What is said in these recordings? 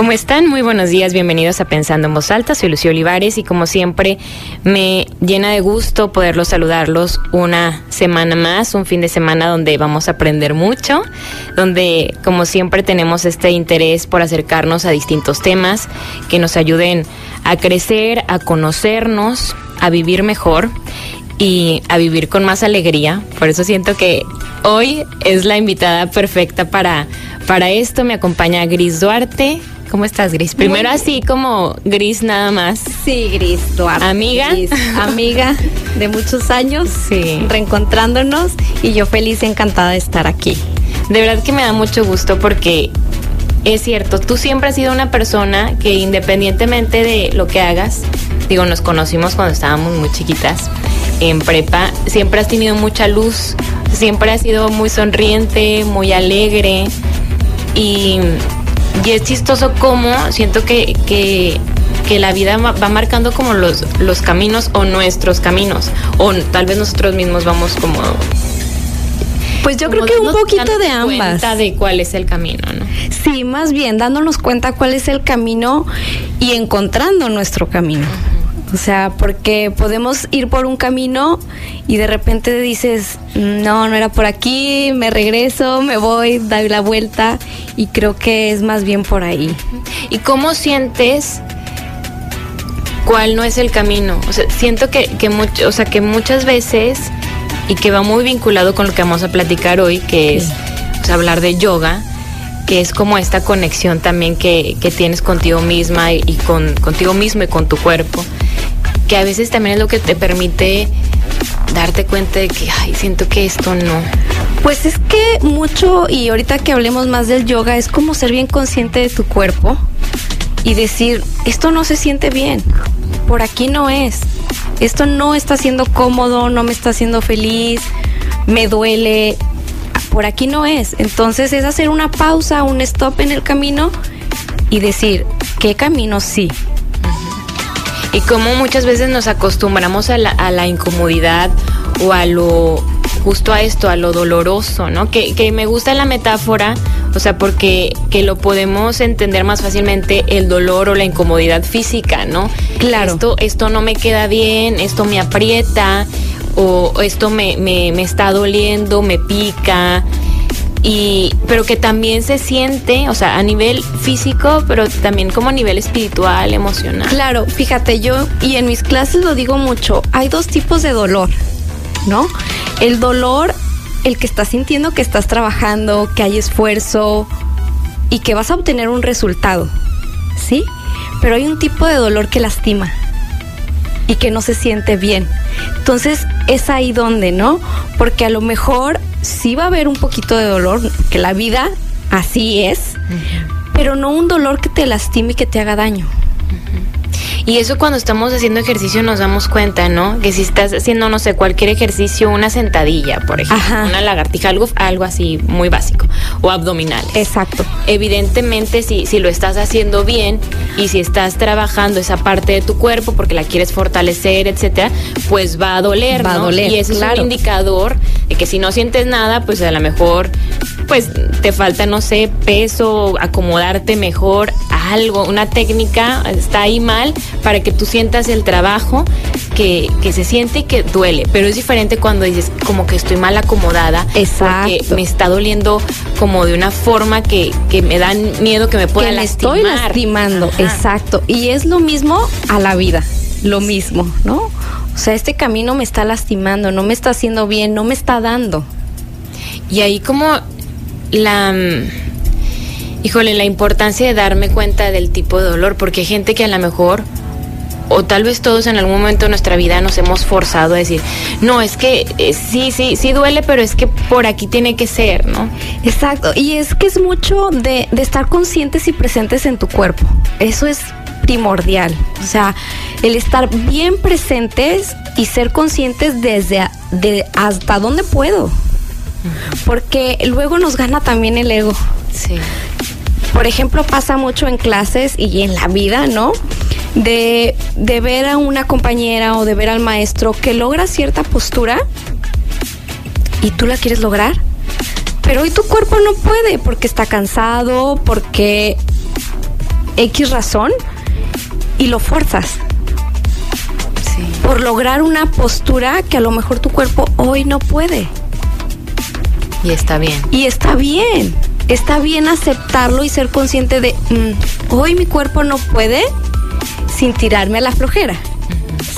¿Cómo están? Muy buenos días, bienvenidos a Pensando en Voz Alta, soy Lucio Olivares y como siempre me llena de gusto poderlos saludarlos una semana más, un fin de semana donde vamos a aprender mucho, donde como siempre tenemos este interés por acercarnos a distintos temas que nos ayuden a crecer, a conocernos, a vivir mejor y a vivir con más alegría. Por eso siento que hoy es la invitada perfecta para, para esto. Me acompaña Gris Duarte. ¿Cómo estás, Gris? Primero así como Gris nada más. Sí, Gris Duarte. Amiga. Gris, amiga de muchos años. Sí. Reencontrándonos y yo feliz y encantada de estar aquí. De verdad que me da mucho gusto porque es cierto, tú siempre has sido una persona que independientemente de lo que hagas, digo, nos conocimos cuando estábamos muy chiquitas en prepa, siempre has tenido mucha luz, siempre has sido muy sonriente, muy alegre y, y es chistoso como siento que, que, que la vida va marcando como los, los caminos o nuestros caminos o tal vez nosotros mismos vamos como... Pues yo creo que un poquito de ambas. cuenta de cuál es el camino, ¿no? Sí, más bien dándonos cuenta cuál es el camino y encontrando nuestro camino. O sea, porque podemos ir por un camino y de repente dices, no, no era por aquí, me regreso, me voy, doy la vuelta y creo que es más bien por ahí. ¿Y cómo sientes cuál no es el camino? O sea, siento que, que, much- o sea, que muchas veces, y que va muy vinculado con lo que vamos a platicar hoy, que es o sea, hablar de yoga, que es como esta conexión también que, que tienes contigo misma y, y con, contigo mismo y con tu cuerpo, que a veces también es lo que te permite darte cuenta de que, ay, siento que esto no. Pues es que mucho, y ahorita que hablemos más del yoga, es como ser bien consciente de tu cuerpo y decir, esto no se siente bien, por aquí no es, esto no está siendo cómodo, no me está haciendo feliz, me duele, por aquí no es. Entonces es hacer una pausa, un stop en el camino y decir, ¿qué camino sí? Y como muchas veces nos acostumbramos a la, a la incomodidad o a lo justo a esto, a lo doloroso, ¿no? Que, que me gusta la metáfora, o sea, porque que lo podemos entender más fácilmente el dolor o la incomodidad física, ¿no? Claro. Esto, esto no me queda bien, esto me aprieta, o esto me, me, me está doliendo, me pica. Y, pero que también se siente, o sea, a nivel físico, pero también como a nivel espiritual, emocional. Claro, fíjate, yo y en mis clases lo digo mucho, hay dos tipos de dolor, ¿no? El dolor, el que estás sintiendo que estás trabajando, que hay esfuerzo y que vas a obtener un resultado, ¿sí? Pero hay un tipo de dolor que lastima y que no se siente bien. Entonces es ahí donde, ¿no? Porque a lo mejor sí va a haber un poquito de dolor, que la vida así es, pero no un dolor que te lastime y que te haga daño. Y eso cuando estamos haciendo ejercicio nos damos cuenta, ¿no? Que si estás haciendo, no sé, cualquier ejercicio, una sentadilla, por ejemplo, Ajá. una lagartija, algo, algo así muy básico, o abdominales. Exacto. Evidentemente, si, si lo estás haciendo bien y si estás trabajando esa parte de tu cuerpo porque la quieres fortalecer, etcétera, pues va a doler, Va a ¿no? doler, Y eso es un indicador de que si no sientes nada, pues a lo mejor, pues te falta, no sé, peso, acomodarte mejor, algo, una técnica está ahí mal para que tú sientas el trabajo que, que se siente y que duele. Pero es diferente cuando dices como que estoy mal acomodada. Exacto. Porque me está doliendo como de una forma que, que me da miedo que me pueda que me lastimar. estoy lastimando, Ajá. exacto. Y es lo mismo a la vida, lo mismo, ¿no? O sea, este camino me está lastimando, no me está haciendo bien, no me está dando. Y ahí como la... mm, Híjole, la importancia de darme cuenta del tipo de dolor, porque hay gente que a lo mejor, o tal vez todos en algún momento de nuestra vida nos hemos forzado a decir, no, es que eh, sí, sí, sí duele, pero es que por aquí tiene que ser, ¿no? Exacto. Y es que es mucho de, de estar conscientes y presentes en tu cuerpo. Eso es primordial. O sea, el estar bien presentes y ser conscientes desde de hasta dónde puedo. Porque luego nos gana también el ego. Sí. Por ejemplo, pasa mucho en clases y en la vida, ¿no? De, de ver a una compañera o de ver al maestro que logra cierta postura y tú la quieres lograr, pero hoy tu cuerpo no puede porque está cansado, porque X razón y lo fuerzas Sí. por lograr una postura que a lo mejor tu cuerpo hoy no puede. Y está bien. Y está bien, está bien aceptarlo y ser consciente de, mm, hoy mi cuerpo no puede sin tirarme a la flojera.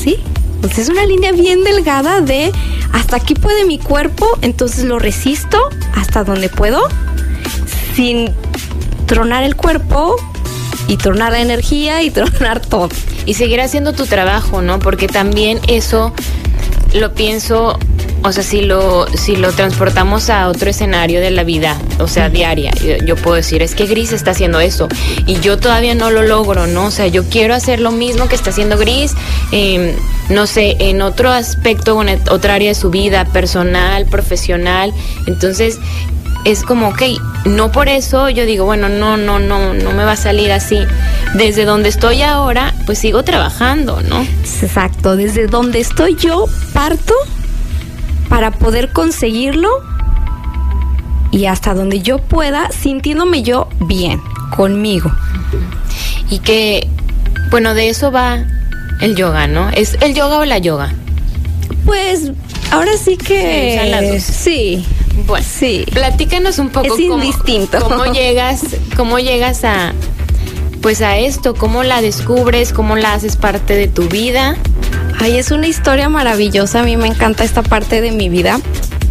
¿Sí? Pues es una línea bien delgada de hasta aquí puede mi cuerpo, entonces lo resisto hasta donde puedo, sin tronar el cuerpo y tronar la energía y tronar todo. y seguir haciendo tu trabajo, ¿no? Porque también eso lo pienso, o sea, si lo si lo transportamos a otro escenario de la vida, o sea, diaria, yo, yo puedo decir, es que Gris está haciendo eso y yo todavía no lo logro, ¿no? O sea, yo quiero hacer lo mismo que está haciendo Gris, eh, no sé, en otro aspecto, en otra área de su vida, personal, profesional, entonces es como, ok, no por eso yo digo, bueno, no, no, no, no me va a salir así. Desde donde estoy ahora, pues sigo trabajando, ¿no? Exacto, desde donde estoy yo parto para poder conseguirlo y hasta donde yo pueda, sintiéndome yo bien conmigo. Y que, bueno, de eso va el yoga, ¿no? ¿Es el yoga o la yoga? Pues ahora sí que Sí, son las dos. sí, Bueno, sí. platícanos un poco Es cómo, indistinto. cómo llegas, cómo llegas a, pues a esto, cómo la descubres, cómo la haces parte de tu vida. Ay, es una historia maravillosa. A mí me encanta esta parte de mi vida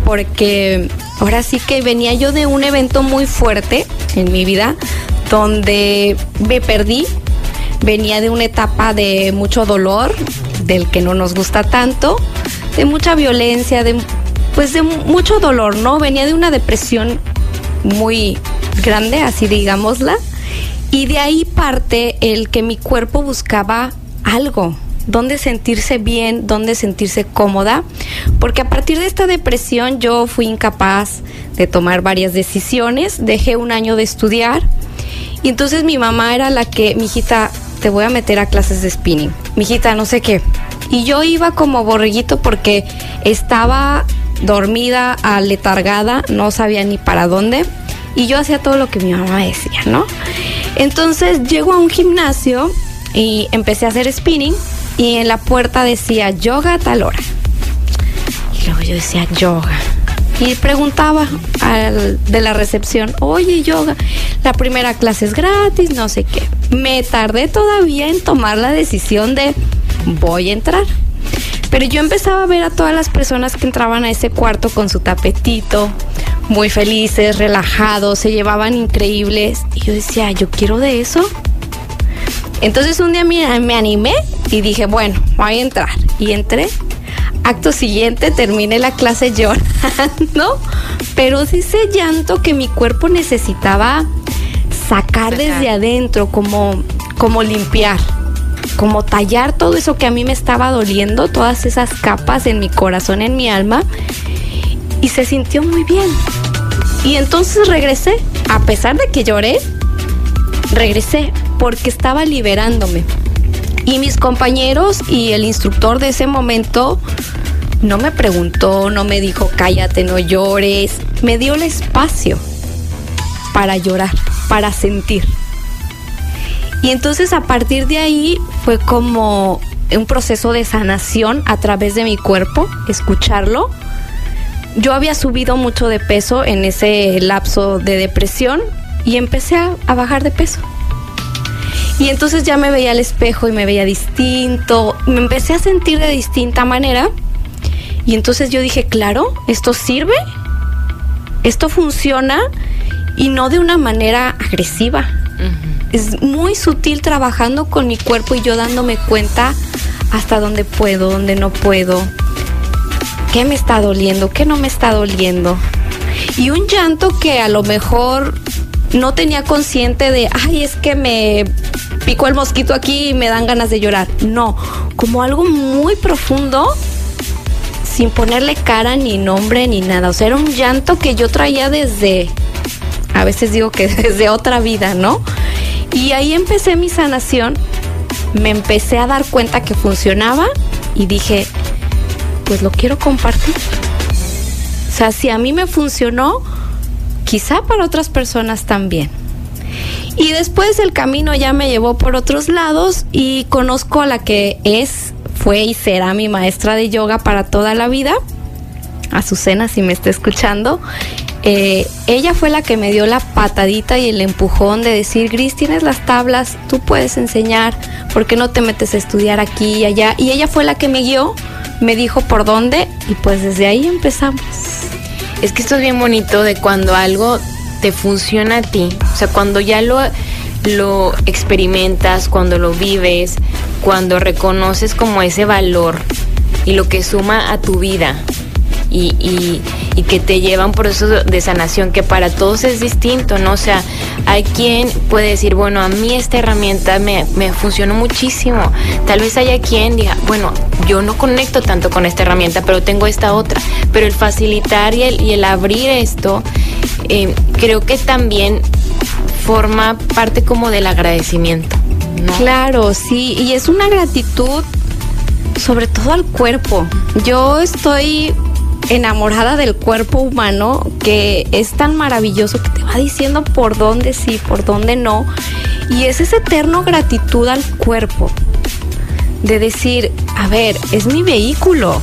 porque ahora sí que venía yo de un evento muy fuerte en mi vida donde me perdí. Venía de una etapa de mucho dolor, del que no nos gusta tanto, de mucha violencia, de pues de mucho dolor, ¿no? Venía de una depresión muy grande, así digámosla. Y de ahí parte el que mi cuerpo buscaba algo, donde sentirse bien, donde sentirse cómoda, porque a partir de esta depresión yo fui incapaz de tomar varias decisiones, dejé un año de estudiar y entonces mi mamá era la que, mi hijita, te voy a meter a clases de spinning, mi hijita, no sé qué. Y yo iba como borreguito porque estaba dormida, aletargada, no sabía ni para dónde y yo hacía todo lo que mi mamá decía, ¿no? Entonces llego a un gimnasio y empecé a hacer spinning y en la puerta decía yoga a tal hora. Y luego yo decía yoga. Y preguntaba al de la recepción, oye yoga, la primera clase es gratis, no sé qué. Me tardé todavía en tomar la decisión de voy a entrar. Pero yo empezaba a ver a todas las personas que entraban a ese cuarto con su tapetito, muy felices, relajados, se llevaban increíbles. Y yo decía, yo quiero de eso. Entonces un día me, me animé y dije, bueno, voy a entrar. Y entré. Acto siguiente terminé la clase llorando, pero sí ese llanto que mi cuerpo necesitaba sacar Sacar. desde adentro, como, como limpiar, como tallar todo eso que a mí me estaba doliendo, todas esas capas en mi corazón, en mi alma, y se sintió muy bien. Y entonces regresé, a pesar de que lloré, regresé porque estaba liberándome. Y mis compañeros y el instructor de ese momento no me preguntó, no me dijo cállate, no llores, me dio el espacio para llorar, para sentir. Y entonces a partir de ahí fue como un proceso de sanación a través de mi cuerpo, escucharlo. Yo había subido mucho de peso en ese lapso de depresión y empecé a, a bajar de peso. Y entonces ya me veía al espejo y me veía distinto, me empecé a sentir de distinta manera. Y entonces yo dije, claro, esto sirve, esto funciona y no de una manera agresiva. Es muy sutil trabajando con mi cuerpo y yo dándome cuenta hasta dónde puedo, dónde no puedo, qué me está doliendo, qué no me está doliendo. Y un llanto que a lo mejor no tenía consciente de, ay, es que me el mosquito aquí y me dan ganas de llorar. No, como algo muy profundo, sin ponerle cara ni nombre ni nada. O sea, era un llanto que yo traía desde, a veces digo que desde otra vida, ¿no? Y ahí empecé mi sanación, me empecé a dar cuenta que funcionaba y dije, pues lo quiero compartir. O sea, si a mí me funcionó, quizá para otras personas también. Y después el camino ya me llevó por otros lados y conozco a la que es, fue y será mi maestra de yoga para toda la vida, Azucena, si me está escuchando. Eh, ella fue la que me dio la patadita y el empujón de decir, Gris, tienes las tablas, tú puedes enseñar, ¿por qué no te metes a estudiar aquí y allá? Y ella fue la que me guió, me dijo por dónde y pues desde ahí empezamos. Es que esto es bien bonito de cuando algo te funciona a ti, o sea, cuando ya lo, lo experimentas, cuando lo vives, cuando reconoces como ese valor y lo que suma a tu vida y, y, y que te lleva a un proceso de sanación que para todos es distinto, ¿no? O sea, hay quien puede decir, bueno, a mí esta herramienta me, me funcionó muchísimo. Tal vez haya quien diga, bueno, yo no conecto tanto con esta herramienta, pero tengo esta otra. Pero el facilitar y el, y el abrir esto, eh, creo que también forma parte como del agradecimiento. ¿no? Claro, sí, y es una gratitud sobre todo al cuerpo. Yo estoy enamorada del cuerpo humano que es tan maravilloso que te va diciendo por dónde sí, por dónde no. Y es ese eterno gratitud al cuerpo. De decir, a ver, es mi vehículo.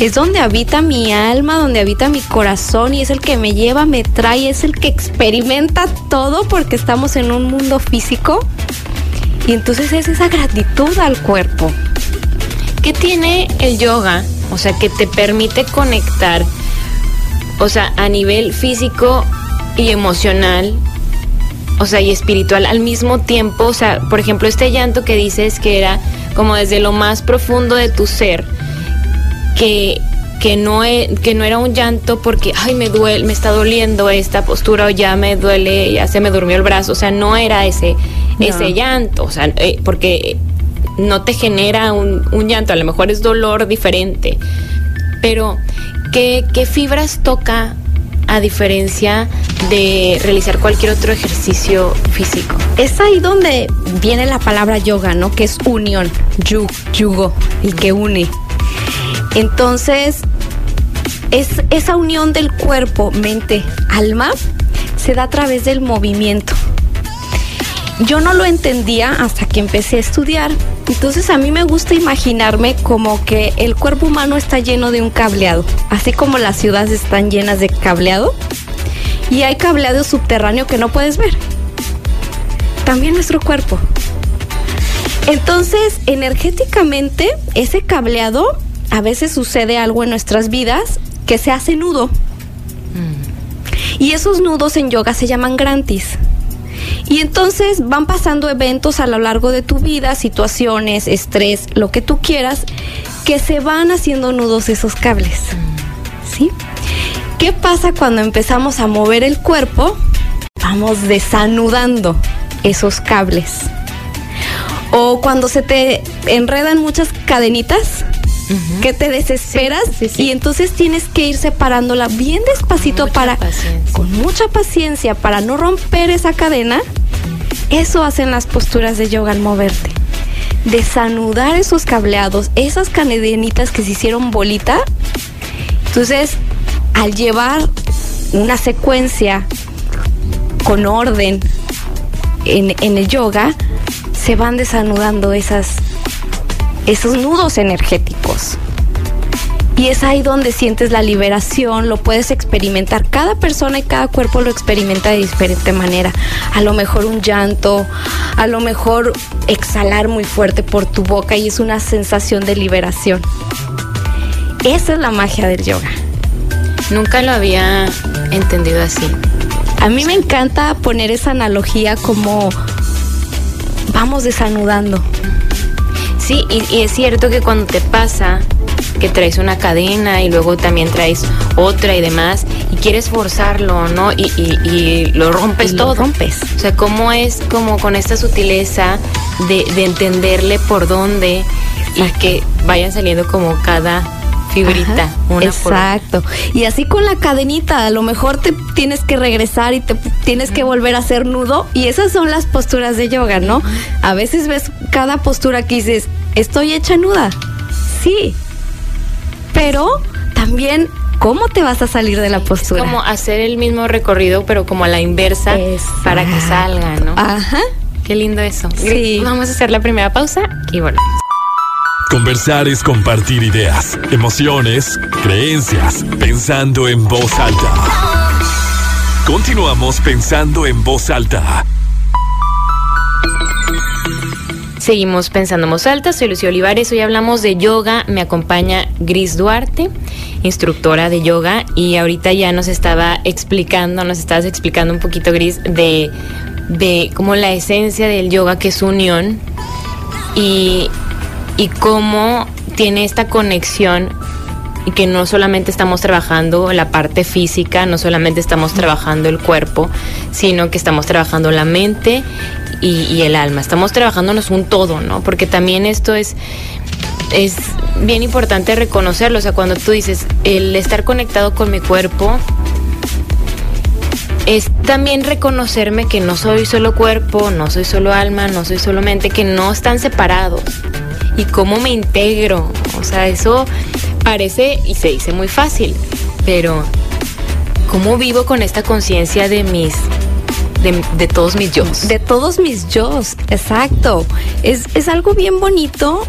Es donde habita mi alma, donde habita mi corazón y es el que me lleva, me trae, es el que experimenta todo porque estamos en un mundo físico. Y entonces es esa gratitud al cuerpo. ¿Qué tiene el yoga? O sea, que te permite conectar, o sea, a nivel físico y emocional, o sea, y espiritual al mismo tiempo. O sea, por ejemplo, este llanto que dices que era como desde lo más profundo de tu ser, que, que, no, e, que no era un llanto porque, ay, me duele, me está doliendo esta postura o ya me duele, ya se me durmió el brazo. O sea, no era ese, no. ese llanto, o sea, eh, porque no te genera un, un, llanto, a lo mejor es dolor diferente. Pero, ¿qué, qué fibras toca a diferencia de realizar cualquier otro ejercicio físico? Es ahí donde viene la palabra yoga, ¿no? Que es unión, yu, yugo, el que une. Entonces, es esa unión del cuerpo, mente, alma, se da a través del movimiento. Yo no lo entendía hasta que empecé a estudiar. Entonces a mí me gusta imaginarme como que el cuerpo humano está lleno de un cableado, así como las ciudades están llenas de cableado. Y hay cableado subterráneo que no puedes ver. También nuestro cuerpo. Entonces, energéticamente, ese cableado, a veces sucede algo en nuestras vidas que se hace nudo. Mm. Y esos nudos en yoga se llaman grantis. Y entonces van pasando eventos a lo largo de tu vida, situaciones, estrés, lo que tú quieras, que se van haciendo nudos esos cables. ¿Sí? ¿Qué pasa cuando empezamos a mover el cuerpo? Vamos desanudando esos cables. O cuando se te enredan muchas cadenitas, Uh -huh. que te desesperas sí, sí, sí. y entonces tienes que ir separándola bien despacito para paciencia. con mucha paciencia para no romper esa cadena. Eso hacen las posturas de yoga al moverte. Desanudar esos cableados, esas cadenitas que se hicieron bolita. Entonces, al llevar una secuencia con orden en, en el yoga, se van desanudando esas esos nudos energéticos. Y es ahí donde sientes la liberación, lo puedes experimentar. Cada persona y cada cuerpo lo experimenta de diferente manera. A lo mejor un llanto, a lo mejor exhalar muy fuerte por tu boca y es una sensación de liberación. Esa es la magia del yoga. Nunca lo había entendido así. A mí me encanta poner esa analogía como vamos desanudando. Sí, y, y, es cierto que cuando te pasa que traes una cadena y luego también traes otra y demás y quieres forzarlo, ¿no? Y, y, y lo rompes todo. Rompes. O sea, cómo es como con esta sutileza de, de entenderle por dónde Exacto. y que vayan saliendo como cada fibrita. Una exacto. Y así con la cadenita, a lo mejor te tienes que regresar y te tienes que volver a hacer nudo. Y esas son las posturas de yoga, ¿no? A veces ves cada postura que dices, estoy hecha nuda. Sí. Pero también ¿Cómo te vas a salir de la postura? como hacer el mismo recorrido, pero como a la inversa para que salga, ¿no? Ajá. Qué lindo eso. Sí. Vamos a hacer la primera pausa y bueno. Conversar es compartir ideas, emociones, creencias, pensando en voz alta. Continuamos pensando en voz alta. Seguimos pensando en voz alta, soy Lucía Olivares, hoy hablamos de yoga, me acompaña Gris Duarte, instructora de yoga, y ahorita ya nos estaba explicando, nos estabas explicando un poquito, Gris, de, de cómo la esencia del yoga, que es unión, y, y cómo tiene esta conexión y que no solamente estamos trabajando la parte física, no solamente estamos trabajando el cuerpo, sino que estamos trabajando la mente y, el alma. Estamos trabajándonos un todo, ¿no? Porque también esto es es bien importante reconocerlo. O sea, cuando tú dices el estar conectado con mi cuerpo, es también reconocerme que no soy solo cuerpo, no soy solo alma, no soy solo mente, que no están separados. Y cómo me integro. O sea, eso parece y se dice muy fácil, pero ¿cómo vivo con esta conciencia de mis de, todos mis yo? De todos mis yo, exacto. Es, es algo bien bonito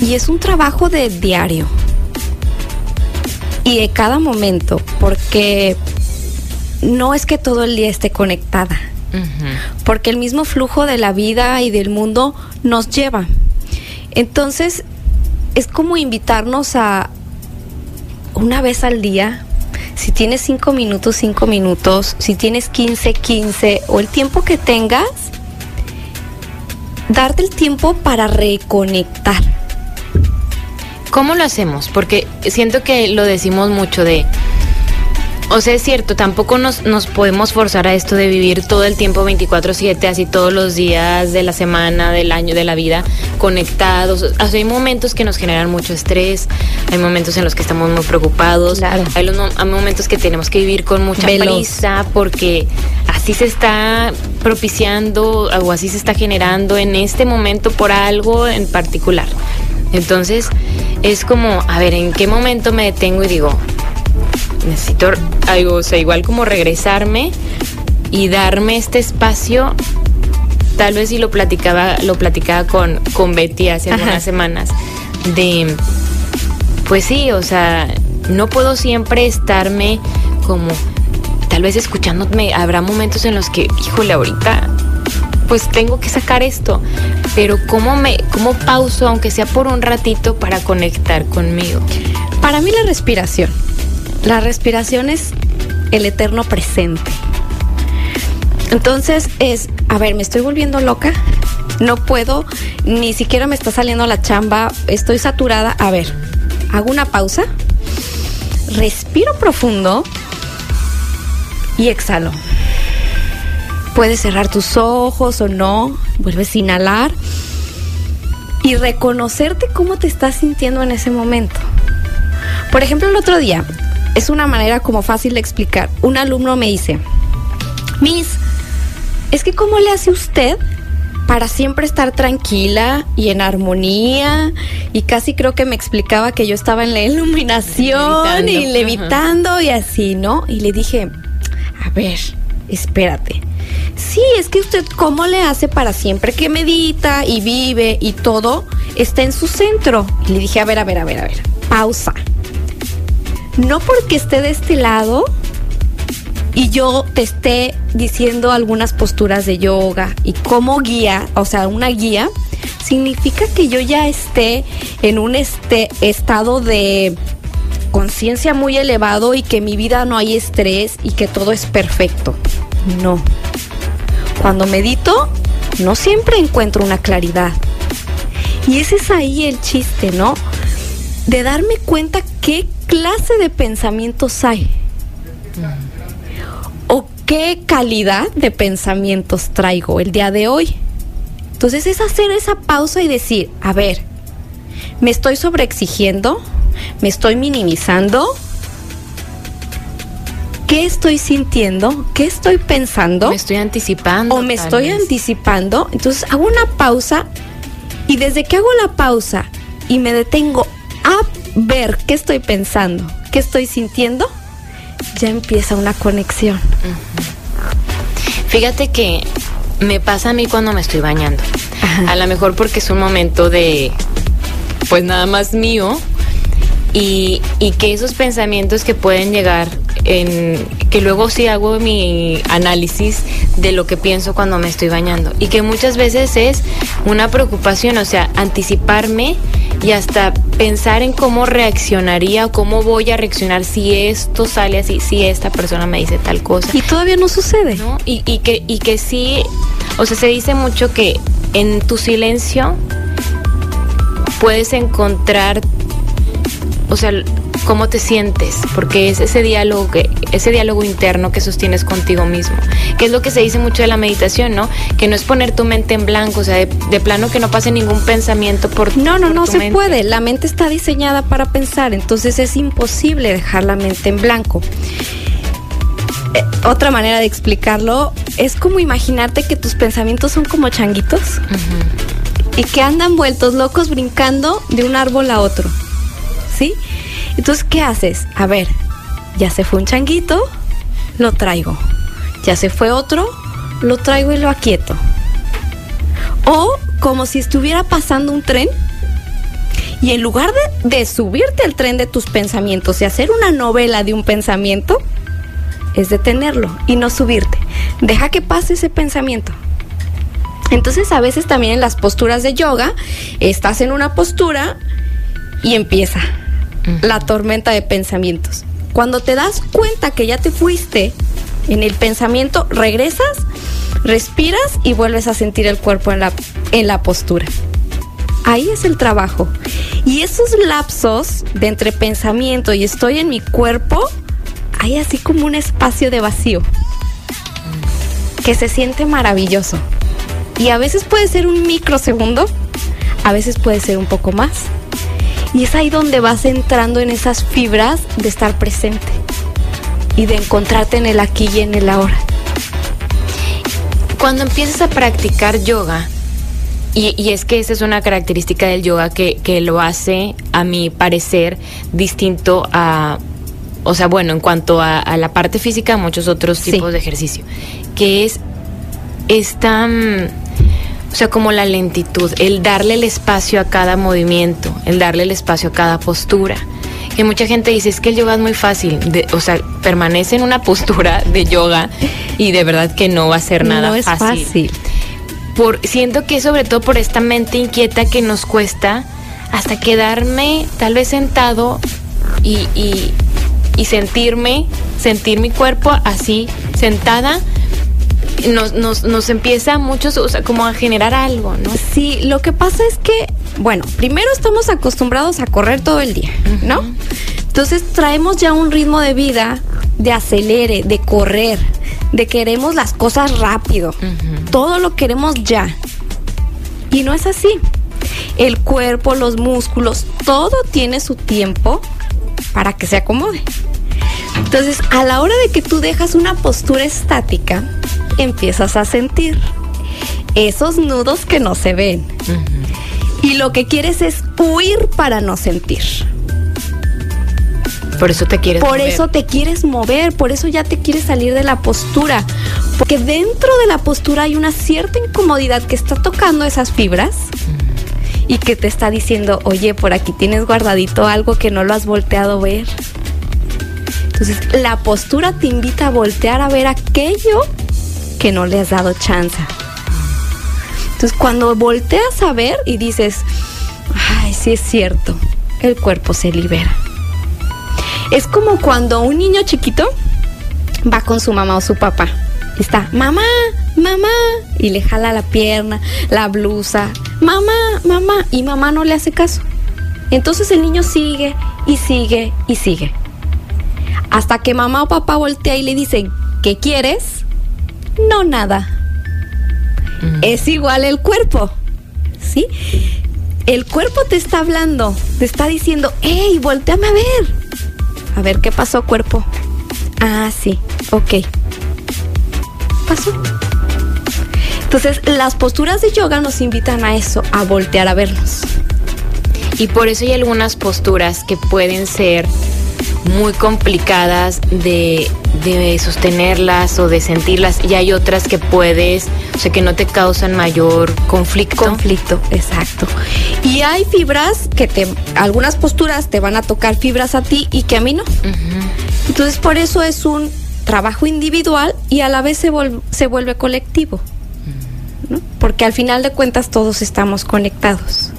y es un trabajo de diario. Y de cada momento, porque no es que todo el día esté conectada. Porque el mismo flujo de la vida y del mundo nos lleva. Entonces, es como invitarnos a una vez al día, si tienes cinco minutos, cinco minutos, si tienes 15, 15 o el tiempo que tengas, darte el tiempo para reconectar. ¿Cómo lo hacemos? Porque siento que lo decimos mucho de o sea, es cierto, tampoco nos, nos podemos forzar a esto de vivir todo el tiempo 24/7, así todos los días de la semana, del año, de la vida, conectados. O sea, hay momentos que nos generan mucho estrés, hay momentos en los que estamos muy preocupados, hay, hay, momentos que tenemos que vivir con mucha prisa porque así se está propiciando o así se está generando en este momento por algo en particular. Entonces, es como, a ver, ¿en qué momento me detengo y digo, necesito algo, o sea, igual como regresarme y darme este espacio. Tal vez si lo platicaba, lo platicaba con, con Betty hace algunas semanas. De pues sí, o sea, no puedo siempre estarme como tal vez escuchándome. Habrá momentos en los que, híjole, ahorita pues tengo que sacar esto. Pero ¿cómo me cómo pauso aunque sea por un ratito para conectar conmigo? Para mí la respiración. La respiración es el eterno presente. Entonces es, a ver, me estoy volviendo loca, no puedo, ni siquiera me está saliendo la chamba, estoy saturada. A ver, hago una pausa, respiro profundo y exhalo. Puedes cerrar tus ojos o no, vuelves a inhalar y reconocerte cómo te estás sintiendo en ese momento. Por ejemplo, el otro día es una manera como fácil de explicar. Un alumno me dice, Miss, es que ¿cómo le hace usted para siempre estar tranquila y en armonía? Y casi creo que me explicaba que yo estaba en la iluminación y levitando y así, ¿no? Y le dije, a ver, espérate. Sí, es que usted cómo le hace para siempre que medita y vive y todo está en su centro. Y le dije, a ver, a ver, a ver, a ver, pausa no porque esté de este lado y yo te esté diciendo algunas posturas de yoga y como guía, o sea, una guía, significa que yo ya esté en un este estado de conciencia muy elevado y que mi vida no hay estrés y que todo es perfecto. No. Cuando medito, no siempre encuentro una claridad. Y ese es ahí el chiste, ¿no? De darme cuenta qué clase de pensamientos hay? ¿O qué calidad de pensamientos traigo el día de hoy? Entonces es hacer esa pausa y decir, a ver, ¿me estoy sobreexigiendo? ¿Me estoy minimizando? ¿Qué estoy sintiendo? ¿Qué estoy pensando? Me estoy anticipando. O me estoy vez. anticipando. Entonces hago una pausa y desde que hago la pausa y me detengo a ver qué estoy pensando, qué estoy sintiendo, ya empieza una conexión. Fíjate que me pasa a mí cuando me estoy bañando. Ajá. A lo mejor porque es un momento de, pues nada más mío. Y, y que esos pensamientos que pueden llegar, en, que luego sí hago mi análisis de lo que pienso cuando me estoy bañando. Y que muchas veces es una preocupación, o sea, anticiparme y hasta pensar en cómo reaccionaría o cómo voy a reaccionar si esto sale así, si esta persona me dice tal cosa. Y todavía no sucede. ¿no? Y, y que, y que sí, o sea, se dice mucho que en tu silencio puedes encontrar, o sea, cómo te sientes, porque es ese diálogo, que, ese diálogo interno que sostienes contigo mismo, que es lo que se dice mucho de la meditación, ¿no? Que no es poner tu mente en blanco, o sea, de, de plano que no pase ningún pensamiento por No, no, por no tu se mente. puede. La mente está diseñada para pensar, entonces es imposible dejar la mente en blanco. Eh, otra manera de explicarlo es como imaginarte que tus pensamientos son como changuitos y que andan vueltos locos brincando de un árbol a otro. ¿Sí? Entonces, ¿qué haces? A ver, ya se fue un changuito, lo traigo. Ya se fue otro, lo traigo y lo aquieto. O como si estuviera pasando un tren y en lugar de, de subirte al tren de tus pensamientos y hacer una novela de un pensamiento, es detenerlo y no subirte. Deja que pase ese pensamiento. Entonces a veces también en las posturas de yoga, estás en una postura y empieza la tormenta de pensamientos. Cuando te das cuenta que ya te fuiste en el pensamiento, regresas, respiras y vuelves a sentir el cuerpo en la, en la postura. Ahí es el trabajo. Y esos lapsos de entre pensamiento y estoy en mi cuerpo, hay así como un espacio de vacío que se siente maravilloso. Y a veces puede ser un microsegundo, a veces puede ser un poco más. Y es ahí donde vas entrando en esas fibras de estar presente y de encontrarte en el aquí y en el ahora. Cuando empiezas a practicar yoga, y, y es que esa es una característica del yoga que, que lo hace, a mi parecer, distinto a, o sea, bueno, en cuanto a, a la parte física, a muchos otros Sí. tipos de ejercicio, que es esta, mm, o sea, como la lentitud, el darle el espacio a cada movimiento, el darle el espacio a cada postura. Que mucha gente dice, es que el yoga es muy fácil, de- o sea, permanece en una postura de yoga y de verdad que no va a ser nada no es fácil. por siento que sobre todo por esta mente inquieta que nos cuesta hasta quedarme tal vez sentado y, y- y sentirme, sentir mi cuerpo así sentada, nos, nos, nos empieza muchos, o sea, como a generar algo, ¿no? Sí, lo que pasa es que, bueno, primero estamos acostumbrados a correr todo el día, ¿no? Entonces traemos ya un ritmo de vida de acelere, de correr, de queremos las cosas rápido. Todo lo queremos ya. Y no es así. El cuerpo, los músculos, todo tiene su tiempo para que se acomode. Entonces, a la hora de que tú dejas una postura estática, empiezas a sentir esos nudos que no se ven. Y lo que quieres es huir para no sentir. Por eso te quieres Por mover. eso te quieres mover, por eso ya te quieres salir de la postura. Porque dentro de la postura hay una cierta incomodidad que está tocando esas fibras y que te está diciendo, oye, por aquí tienes guardadito algo que no lo has volteado a ver. Entonces, la postura te invita a voltear a ver aquello que no le has dado chance. Entonces, cuando volteas a ver y dices, ay, sí es cierto, el cuerpo se libera. Es como cuando un niño chiquito va con su mamá o su papá. Está, mamá, mamá. Y le jala la pierna, la blusa. Mamá, mamá. Y mamá no le hace caso. Entonces el niño sigue y sigue y sigue. Hasta que mamá o papá voltea y le dicen, ¿qué quieres? No, nada. Es igual el cuerpo. ¿Sí? el cuerpo te está hablando, te está diciendo, hey, volteame a ver. A ver, ¿qué pasó, cuerpo? Ah, sí, ok. Pasó. Entonces, las posturas de yoga nos invitan a eso, a voltear a vernos. Y por eso hay algunas posturas que pueden ser muy complicadas de, de, sostenerlas o de sentirlas y hay otras que puedes, o sea, que no te causan mayor conflicto. Conflicto, exacto. Y hay fibras que te, algunas posturas te van a tocar fibras a ti y que a mí no. Uh -huh. Entonces, por eso es un trabajo individual y a la vez se, vuelve, se vuelve colectivo. ¿no? Porque al final de cuentas todos estamos conectados.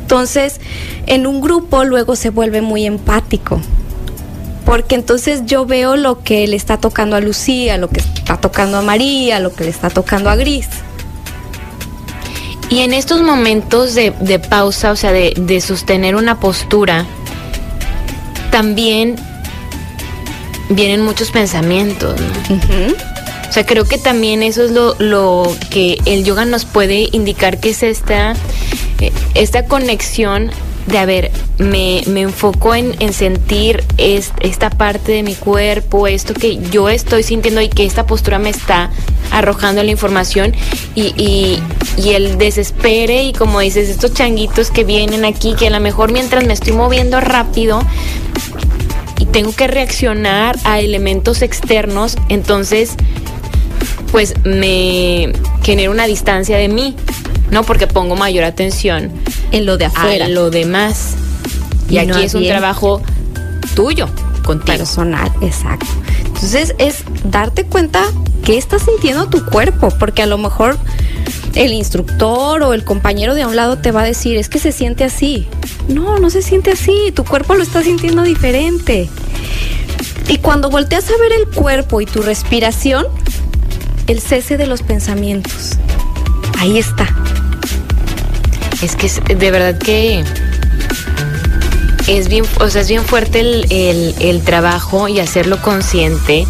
Entonces, en un grupo luego se vuelve muy empático porque entonces yo veo lo que le está tocando a Lucía, lo que está tocando a María, lo que le está tocando a Gris. Y en estos momentos de, de pausa, o sea, de, de, sostener una postura, también vienen muchos pensamientos. ¿no? Uh -huh. O sea, creo que también eso es lo, lo, que el yoga nos puede indicar que es esta, esta conexión de, a ver, me, me enfoco en, en sentir es, esta parte de mi cuerpo, esto que yo estoy sintiendo y que esta postura me está arrojando la información y, y, y, el desespere y como dices, estos changuitos que vienen aquí, que a lo mejor mientras me estoy moviendo rápido y tengo que reaccionar a elementos externos, entonces pues me genera una distancia de mí, ¿no? Porque pongo mayor atención en lo de afuera, a lo demás. Y, y aquí no es un trabajo tuyo, contigo. Personal, exacto. Entonces es darte cuenta qué está sintiendo tu cuerpo, porque a lo mejor el instructor o el compañero de a un lado te va a decir, es que se siente así. No, no se siente así, tu cuerpo lo está sintiendo diferente. Y cuando volteas a ver el cuerpo y tu respiración, el cese de los pensamientos. Ahí está. Es que es, de verdad que es bien, o sea, es bien fuerte el, el, el trabajo y hacerlo consciente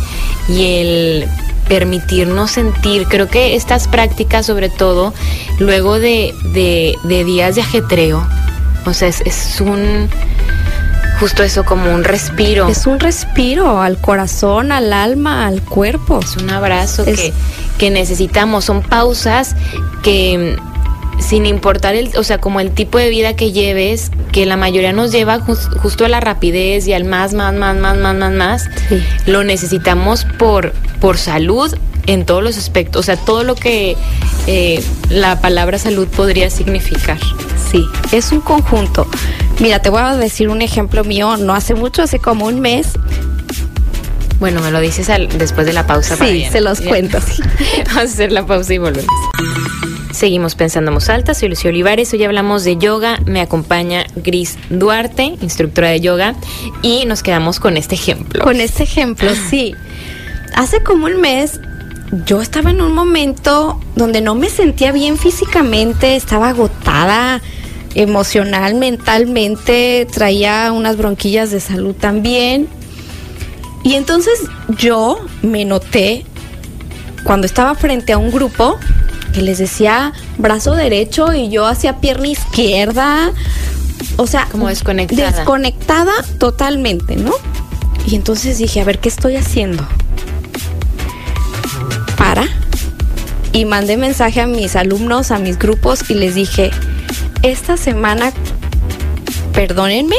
y el permitirnos sentir. Creo que estas prácticas, sobre todo, luego de, de, de días de ajetreo, o sea, es, es, un justo eso como un respiro. Es un respiro al corazón, al alma, al cuerpo. Es un abrazo es... que, que necesitamos. Son pausas que sin importar el, o sea, como el tipo de vida que lleves, que la mayoría nos lleva just, justo a la rapidez y al más, más, más, más, más, más, más, sí. lo necesitamos por, por salud en todos los aspectos, o sea, todo lo que eh, la palabra salud podría significar. Sí, es un conjunto. Mira, te voy a decir un ejemplo mío, no hace mucho, hace como un mes, bueno, me lo dices al, después de la pausa. Sí, para se los cuento. Vamos a hacer la pausa y volvemos. Seguimos pensando en alta, soy Lucía Olivares, hoy hablamos de yoga, me acompaña Gris Duarte, instructora de yoga, y nos quedamos con este ejemplo. Con este ejemplo, sí. Hace como un mes yo estaba en un momento donde no me sentía bien físicamente, estaba agotada emocional, mentalmente, traía unas bronquillas de salud también. Y entonces yo me noté cuando estaba frente a un grupo que les decía brazo derecho y yo hacía pierna izquierda. O sea, como desconectada. Desconectada totalmente, ¿no? Y entonces dije, a ver, ¿qué estoy haciendo? Para. Y mandé mensaje a mis alumnos, a mis grupos y les dije, esta semana, perdónenme,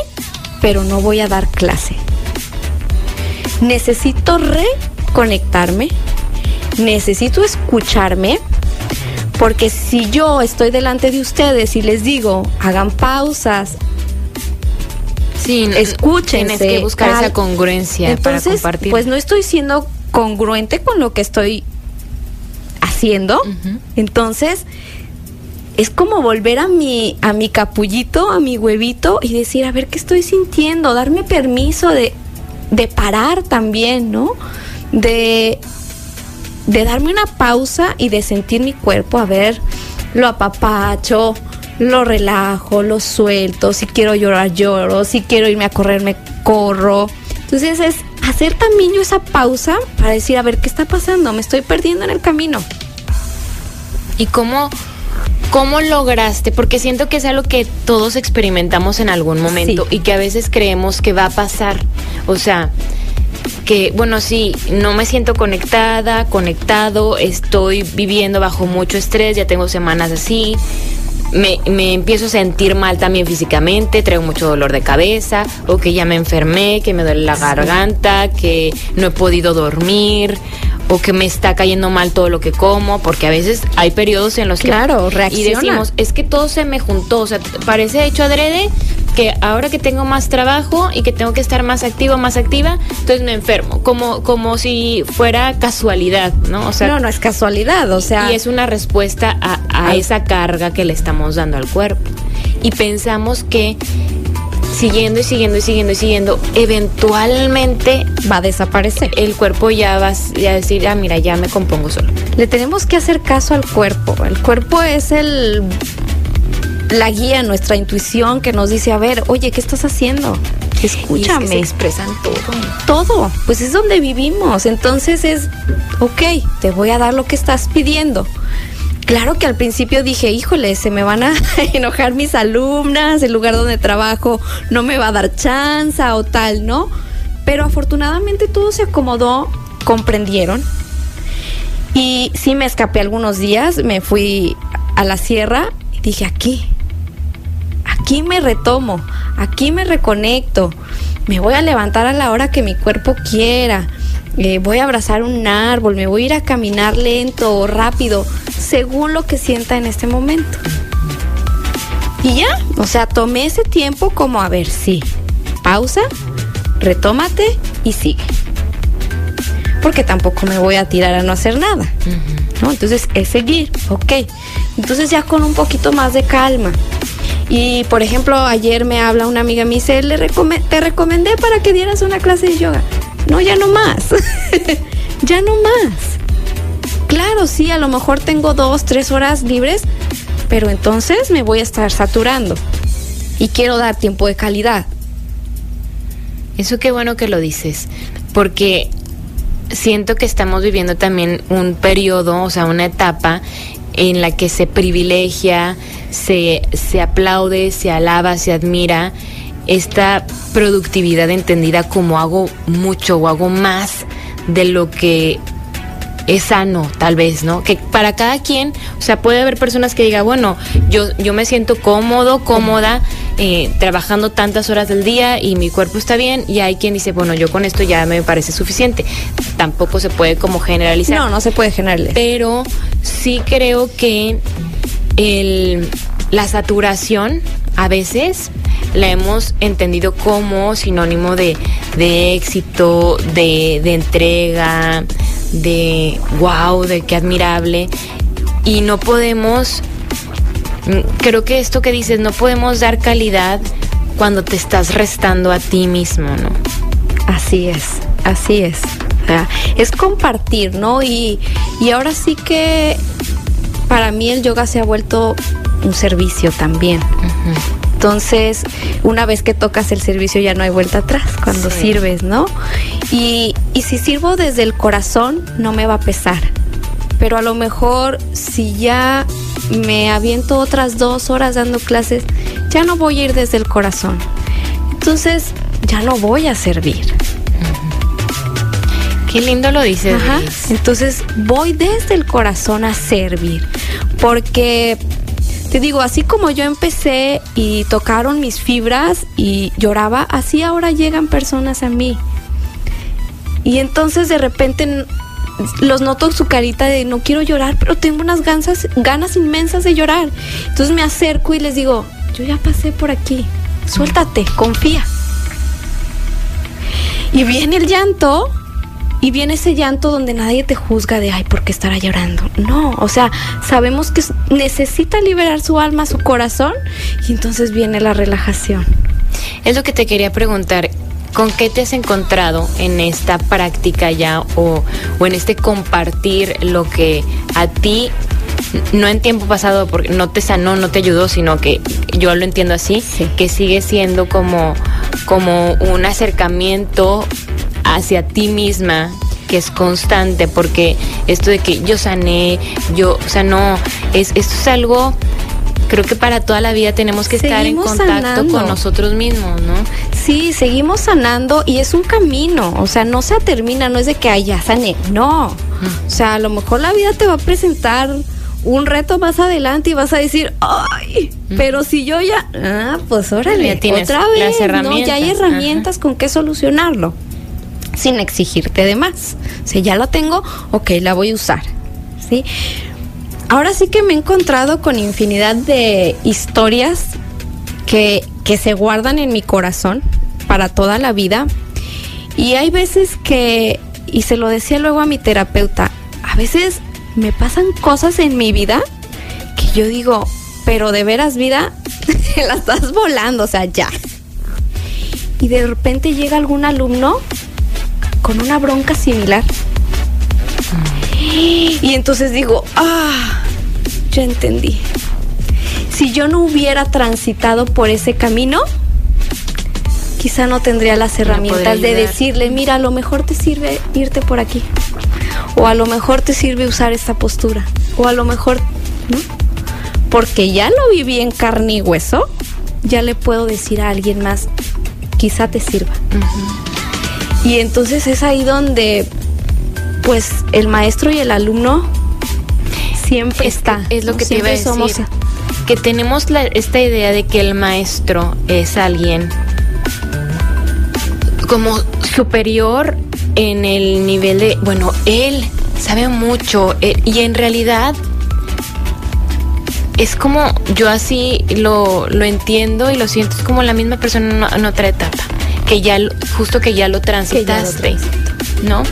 pero no voy a dar clase. Necesito reconectarme, necesito escucharme, porque si yo estoy delante de ustedes y les digo, hagan pausas, sí, escuchen, tienes que buscar esa congruencia entonces, para compartir. Pues no estoy siendo congruente con lo que estoy haciendo. Uh -huh. Entonces, es como volver a mi, a mi capullito, a mi huevito y decir, a ver qué estoy sintiendo, darme permiso de, de parar también, ¿no? De, de darme una pausa y de sentir mi cuerpo, a ver, lo apapacho, lo relajo, lo suelto, si quiero llorar, lloro, si quiero irme a correr, me corro. Entonces es hacer también yo esa pausa para decir, a ver, ¿qué está pasando? Me estoy perdiendo en el camino. ¿Y cómo, ¿Cómo lograste? Porque siento que es algo que todos experimentamos en algún momento Sí. y que a veces creemos que va a pasar. O sea, que, bueno, sí, no me siento conectada, conectado, estoy viviendo bajo mucho estrés, ya tengo semanas así. Me, me empiezo a sentir mal también físicamente, traigo mucho dolor de cabeza, o que ya me enfermé, que me duele la garganta, que no he podido dormir, o que me está cayendo mal todo lo que como, porque a veces hay periodos en los Claro, que... Y reacciona. decimos, es que todo se me juntó, o sea, parece hecho adrede que ahora que tengo más trabajo y que tengo que estar más activo, más activa, entonces me enfermo, como, como si fuera casualidad, ¿no? O sea, no, no es casualidad, o sea. y es una respuesta a, a esa carga que le estamos dando al cuerpo. Y pensamos que siguiendo y siguiendo y siguiendo y siguiendo, eventualmente va a desaparecer. el cuerpo ya va a decir, ah, mira, ya me compongo solo. Le tenemos que hacer caso al cuerpo. El cuerpo es el la guía, nuestra intuición que nos dice, a ver, oye, ¿qué estás haciendo? Y es que Escúchame. se expresan todo. todo, pues es donde vivimos. Entonces es, ok, te voy a dar lo que estás pidiendo. Claro que al principio dije, híjole, se me van a enojar mis alumnas, el lugar donde trabajo no me va a dar chance o tal, ¿no? Pero afortunadamente todo se acomodó, comprendieron. Y sí me escapé algunos días, me fui a la sierra y dije, aquí, aquí me retomo, aquí me reconecto, me voy a levantar a la hora que mi cuerpo quiera, eh, voy a abrazar un árbol, me voy a ir a caminar lento o rápido, según lo que sienta en este momento. Y ya, o sea, tomé ese tiempo como a ver, sí, pausa, retómate y sigue. Porque tampoco me voy a tirar a no hacer nada. ¿no? Entonces es seguir, ok. Entonces ya con un poquito más de calma. Y por ejemplo, ayer me habla una amiga, me dice, Le te recomendé para que dieras una clase de yoga. No, ya no más. ya no más. Claro, sí, a lo mejor tengo dos, tres horas libres, pero entonces me voy a estar saturando. Y quiero dar tiempo de calidad. Eso qué bueno que lo dices, porque siento que estamos viviendo también un periodo, o sea, una etapa en la que se privilegia, se, se aplaude, se alaba, se admira esta productividad entendida como hago mucho o hago más de lo que es sano, tal vez, ¿no? Que para cada quien, o sea, puede haber personas que digan, bueno, yo, yo me siento cómodo, cómoda, eh, trabajando tantas horas del día y mi cuerpo está bien, y hay quien dice, bueno, yo con esto ya me parece suficiente. Tampoco se puede como generalizar. No, no se puede generarle. Pero sí creo que el, la saturación a veces la hemos entendido como sinónimo de, de éxito, de, de entrega, de wow, de qué admirable. Y no podemos, creo que esto que dices, no podemos dar calidad cuando te estás restando a ti mismo, ¿no? Así es, así es. O sea, es compartir, ¿no? Y, y ahora sí que para mí el yoga se ha vuelto un servicio también. Entonces, una vez que tocas el servicio ya no hay vuelta atrás cuando Sí. sirves, ¿no? Y, y si sirvo desde el corazón, no me va a pesar. Pero a lo mejor si ya me aviento otras dos horas dando clases, ya no voy a ir desde el corazón. Entonces, ya no voy a servir. Qué lindo lo dices. Ajá. Entonces voy desde el corazón a servir. Porque te digo, así como yo empecé y tocaron mis fibras y lloraba, así ahora llegan personas a mí. Y entonces de repente los noto su carita de no quiero llorar, pero tengo unas ganas, ganas inmensas de llorar. Entonces me acerco y les digo, yo ya pasé por aquí, suéltate, confía. Y viene el llanto y viene ese llanto donde nadie te juzga de, ay, ¿por qué estará llorando? No, o sea, sabemos que necesita liberar su alma, su corazón, y entonces viene la relajación. Es lo que te quería preguntar. ¿Con qué te has encontrado en esta práctica ya o, o en este compartir lo que a ti, no en tiempo pasado, porque no te sanó, no te ayudó, sino que yo lo entiendo así, Sí. que sigue siendo como, como un acercamiento hacia ti misma que es constante, porque esto de que yo sané, yo, o sea, no, es, esto es algo creo que para toda la vida tenemos que estar en contacto con nosotros mismos, ¿no? Sí, seguimos sanando y es un camino, o sea, no se termina, no es de que ay, ya sané, no. O sea, a lo mejor la vida te va a presentar un reto más adelante y vas a decir, ay, pero si yo ya, ah, pues órale, otra vez, ¿no? ya hay herramientas con qué solucionarlo, sin exigirte de más. Si ya la tengo, ok, la voy a usar, ¿sí? Ahora sí que me he encontrado con infinidad de historias que, que se guardan en mi corazón para toda la vida. Y hay veces que, y se lo decía luego a mi terapeuta, a veces me pasan cosas en mi vida que yo digo, pero de veras vida, la estás volando, o sea, ya. Y de repente llega algún alumno con una bronca similar. Y entonces digo, ah, ya entendí. Si yo no hubiera transitado por ese camino, quizá no tendría las herramientas de decirle, mira, a lo mejor te sirve irte por aquí. O a lo mejor te sirve usar esta postura. O a lo mejor, ¿no? Porque ya lo viví en carne y hueso, ya le puedo decir a alguien más, quizá te sirva. Y entonces es ahí donde, pues, el maestro y el alumno siempre está. es lo que te iba a decir. Somos, que tenemos esta idea de que el maestro es alguien como superior en el nivel de, bueno, él sabe mucho eh, y en realidad es como yo así lo, lo, entiendo y lo siento, es como la misma persona en, otra etapa, que ya, justo que ya lo transitaste, ¿no?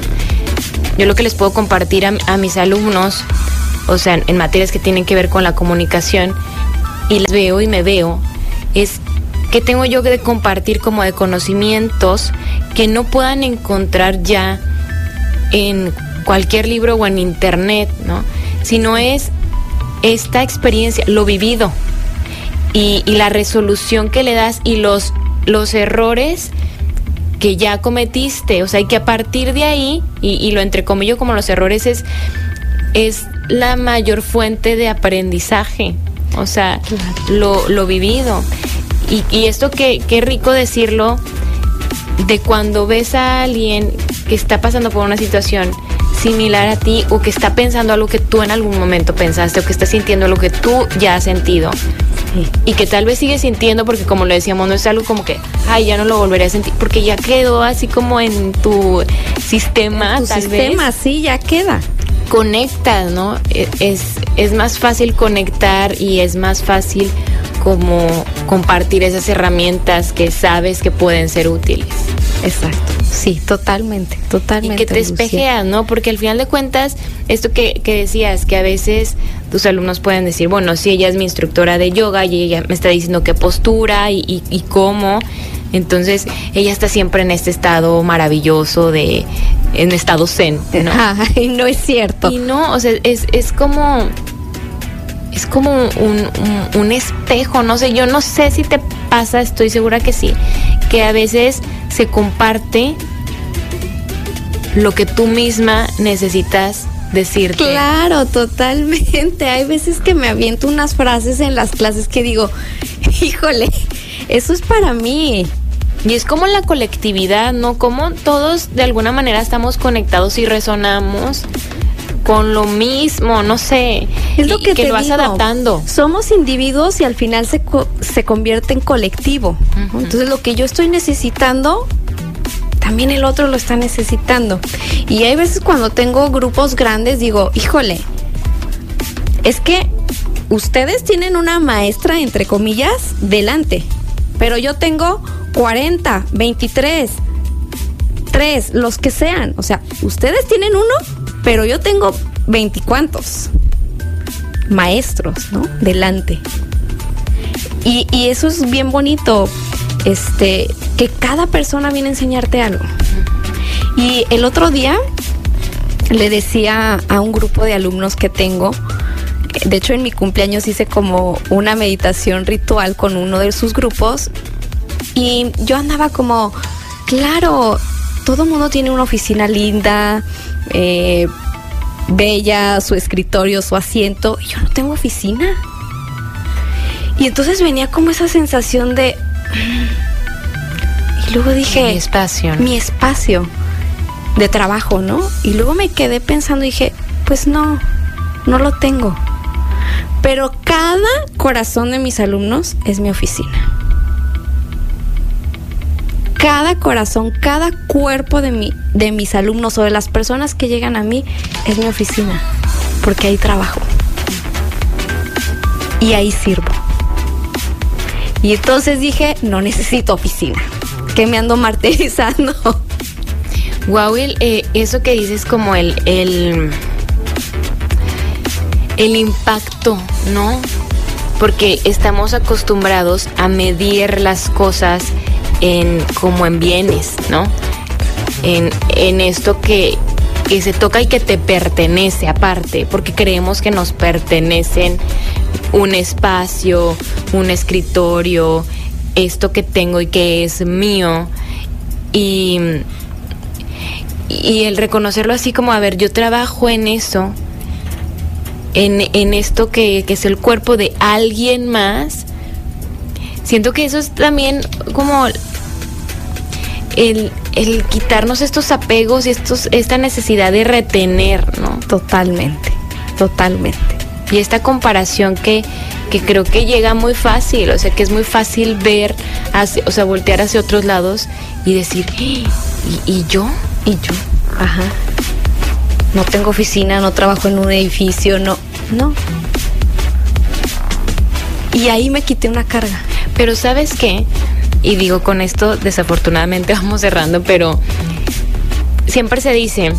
Yo lo que les puedo compartir a, a mis alumnos, o sea, en materias que tienen que ver con la comunicación, y las veo y me veo, es que tengo yo que compartir como de conocimientos que no puedan encontrar ya en cualquier libro o en internet, ¿no? Sino es esta experiencia, lo vivido y, la resolución que le das y los, los errores que ya cometiste, o sea, y que a partir de ahí, y, y lo entrecomillo como los errores, es, es la mayor fuente de aprendizaje, o sea, lo, lo vivido. Y, y esto que, qué rico decirlo de cuando ves a alguien que está pasando por una situación similar a ti o que está pensando algo que tú en algún momento pensaste o que está sintiendo algo que tú ya has sentido. Y que tal vez sigue sintiendo porque como lo decíamos no es algo como que ay ya no lo volveré a sentir porque ya quedó así como en tu sistema en tu sistema sí ya queda. Conectas no e, es es más fácil conectar y es más fácil como compartir esas herramientas que sabes que pueden ser útiles. Exacto, sí, totalmente, totalmente. Y que te espejeas, ¿no? Porque al final de cuentas, esto que, que decías, que a veces tus alumnos pueden decir, bueno, si ella es mi instructora de yoga y ella me está diciendo qué postura y, y, cómo, entonces ella está siempre en este estado maravilloso de, en estado zen, ¿no? Ay, no es cierto. Y no, o sea, es, es como es como un, un, espejo, no sé, yo no sé si te pasa, estoy segura que sí, que a veces se comparte lo que tú misma necesitas decirte. Claro, totalmente. Hay veces que me aviento unas frases en las clases que digo, híjole, eso es para mí. Y es como la colectividad, ¿no? Como todos de alguna manera estamos conectados y resonamos con lo mismo, no sé. Es lo que, te lo vas adaptando. Somos individuos y al final se, se convierte en colectivo. Entonces lo que yo estoy necesitando, también el otro lo está necesitando. Y hay veces cuando tengo grupos grandes digo, híjole, es que ustedes tienen una maestra, entre comillas, delante. Pero yo tengo 40, 23, 3, los que sean. O sea, ustedes tienen uno pero yo tengo veinticuantos maestros, ¿no? Delante. Y, y, eso es bien bonito, este, que cada persona viene a enseñarte algo. Y el otro día le decía a un grupo de alumnos que tengo, de hecho en mi cumpleaños hice como una meditación ritual con uno de sus grupos y yo andaba como, claro, todo mundo tiene una oficina linda, eh, bella, su escritorio, su asiento, y yo no tengo oficina. Y entonces venía como esa sensación de... Y luego dije... Mi espacio. ¿no? Mi espacio de trabajo, ¿no? Y luego me quedé pensando y dije, pues no, no lo tengo. Pero cada corazón de mis alumnos es mi oficina. Cada corazón, cada cuerpo de, mi, de mis alumnos o de las personas que llegan a mí es mi oficina. Porque ahí trabajo. Y ahí sirvo. Y entonces dije, no necesito oficina. Que me ando martirizando. Wow, eh, eso que dices como el, el impacto, ¿no? Porque estamos acostumbrados a medir las cosas en como en bienes, ¿no? En, en esto que, que se toca y que te pertenece aparte, porque creemos que nos pertenecen un espacio, un escritorio, esto que tengo y que es mío. Y, y el reconocerlo así como, a ver, yo trabajo en eso, en, en esto que, que, es el cuerpo de alguien más, siento que eso es también como el, el quitarnos estos apegos y estos, esta necesidad de retener, ¿no? Totalmente, totalmente. Y esta comparación que, que creo que llega muy fácil, o sea, que es muy fácil ver, hacia, o sea, voltear hacia otros lados y decir, ¿y, y yo? Y yo, ajá. No tengo oficina, no trabajo en un edificio, no, no. Y ahí me quité una carga. Pero ¿sabes qué? Y digo, con esto desafortunadamente vamos cerrando, pero siempre se dice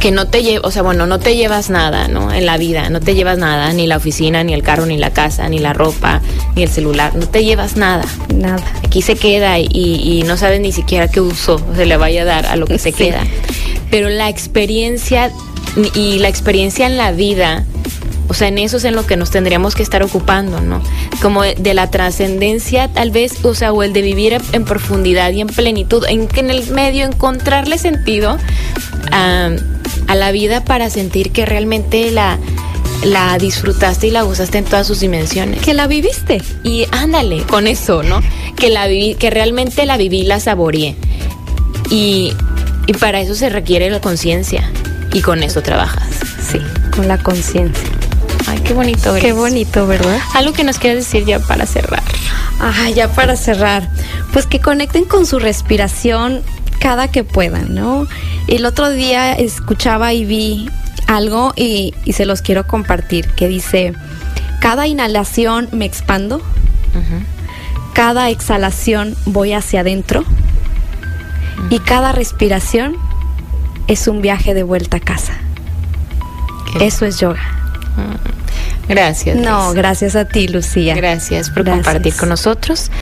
que no te llevas, o sea, bueno, no te llevas nada, ¿no? En la vida, no te llevas nada, ni la oficina, ni el carro, ni la casa, ni la ropa, ni el celular, no te llevas nada. Nada. Aquí se queda y, y no sabes ni siquiera qué uso se le vaya a dar a lo que se sí. queda. Pero la experiencia y la experiencia en la vida, o sea, en eso es en lo que nos tendríamos que estar ocupando, ¿no? Como de, de la trascendencia, tal vez, o sea, o el de vivir en profundidad y en plenitud, en que en el medio encontrarle sentido a, a la vida para sentir que realmente la, la disfrutaste y la gozaste en todas sus dimensiones. Que la viviste. Y ándale, con eso, ¿no? Que la viví, que realmente la viví y la saboreé. Y, y para eso se requiere la conciencia. Y con eso trabajas. Sí, con la conciencia. Ay, qué bonito. Qué bonito, ¿verdad? Algo que nos quieras decir ya para cerrar. Ah, ya para cerrar. Pues que conecten con su respiración cada que puedan, ¿no? El otro día escuchaba y vi algo y, y se los quiero compartir, que dice, cada inhalación me expando, uh -huh. cada exhalación voy hacia adentro uh -huh. y cada respiración es un viaje de vuelta a casa. ¿Qué? Eso es yoga. Gracias. No, gracias a ti, Lucía. Gracias por gracias. compartir con nosotros.